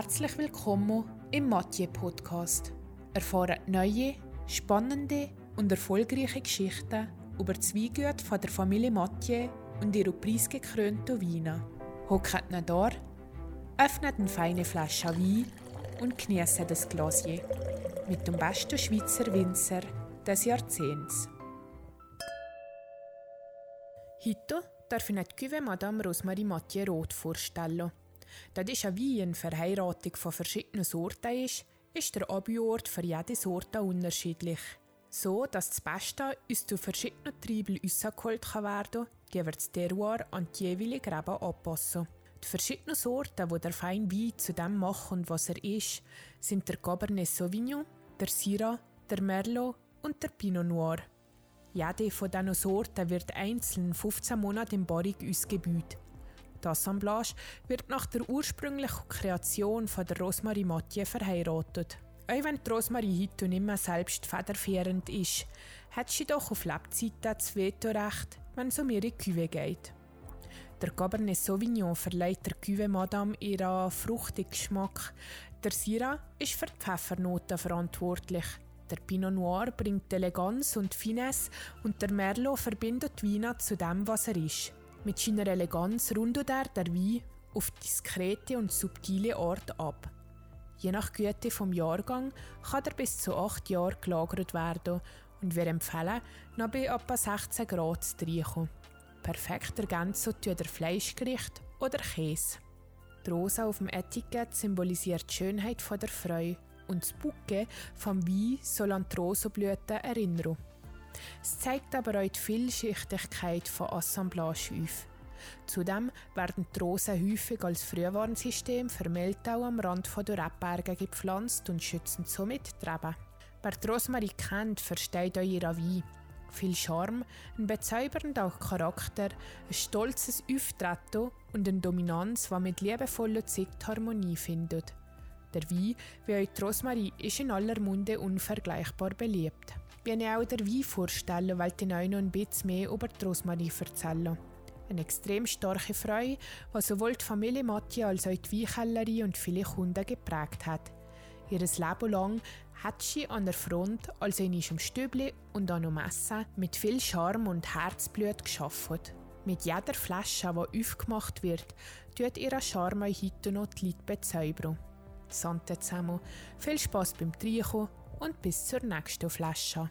Herzlich willkommen im Mathieu Podcast. Erfahren neue, spannende und erfolgreiche Geschichten über die Weingüte von der Familie Mathieu und ihre preisgekrönten Weine. Hockt ihn da, öffnet eine feine Flasche Wein und genießt das Glasier mit dem besten Schweizer Winzer des Jahrzehnts. Heute darf ich die Madame Rosemarie Mathieu Roth vorstellen. Da dies eine Wein Verheiratung von verschiedenen Sorten ist, ist der Abjuort für jede Sorte unterschiedlich. So, dass das Beste aus den verschiedenen Trieben rausgeholt werden kann, die wir das Terroir an die jeweilige Rebe anpassen. Die verschiedenen Sorten, die der feine Wein zu dem machen, was er ist, sind der Cabernet Sauvignon, der Syrah, der Merlot und der Pinot Noir. Jede von diesen Sorten wird einzeln 15 Monate im Barrik ausgebaut. Die Assemblage wird nach der ursprünglichen Kreation von der Rosmarie Mathieu verheiratet. Auch wenn die Rosmarie heute nicht mehr selbst federführend ist, hat sie doch auf Lebzeiten das Vetorecht, wenn es um ihre Cuvée geht. Der Cabernet Sauvignon verleiht der Cuvée Madame ihren fruchtigen Geschmack. Der Syrah ist für die Pfeffernoten verantwortlich. Der Pinot Noir bringt Eleganz und Finesse und der Merlot verbindet Wein zu dem, was er ist. Mit seiner Eleganz rundet er der Wein auf diskrete und subtile Art ab. Je nach Güte vom Jahrgang kann er bis zu 8 Jahre gelagert werden und wir empfehlen, noch bei etwa 16 Grad zu trinken. Perfekt ergänzen tut er Fleischgericht oder Käse. Die Rosa auf dem Etikett symbolisiert die Schönheit der Freude und das Bouquet vom Wein soll an die Rosenblüten erinnern. Es zeigt aber auch die Vielschichtigkeit von Assemblage auf. Zudem werden die Rosen häufig als Frühwarnsystem für Mehltau am Rand der Rebberge gepflanzt und schützen somit die Reben. Wer die Rosmarie kennt, versteht auch ihren Wein. Viel Charme, ein bezaubernder Charakter, ein stolzes Auftreten und eine Dominanz, die mit liebevoller Zeit Harmonie findet. Der Wein, wie auch die Rosmarie, ist in aller Munde unvergleichbar beliebt. Wie ich auch der Wein vorstellen, weil ich euch noch ein bisschen mehr über die Rosmarie erzählen. Eine extrem starke Frau, die sowohl die Familie Mathieu als auch die Weinkellerie und viele Kunden geprägt hat. Ihr Leben lang hat sie an der Front, also in ihrem Stübli und an einem Messer, mit viel Charme und Herzblut geschafft. Mit jeder Flasche, die aufgemacht wird, tut ihr Charme heute noch die Leute bezaubern. Sante zusammen, viel Spaß beim Trinken und bis zur nächsten Flasche.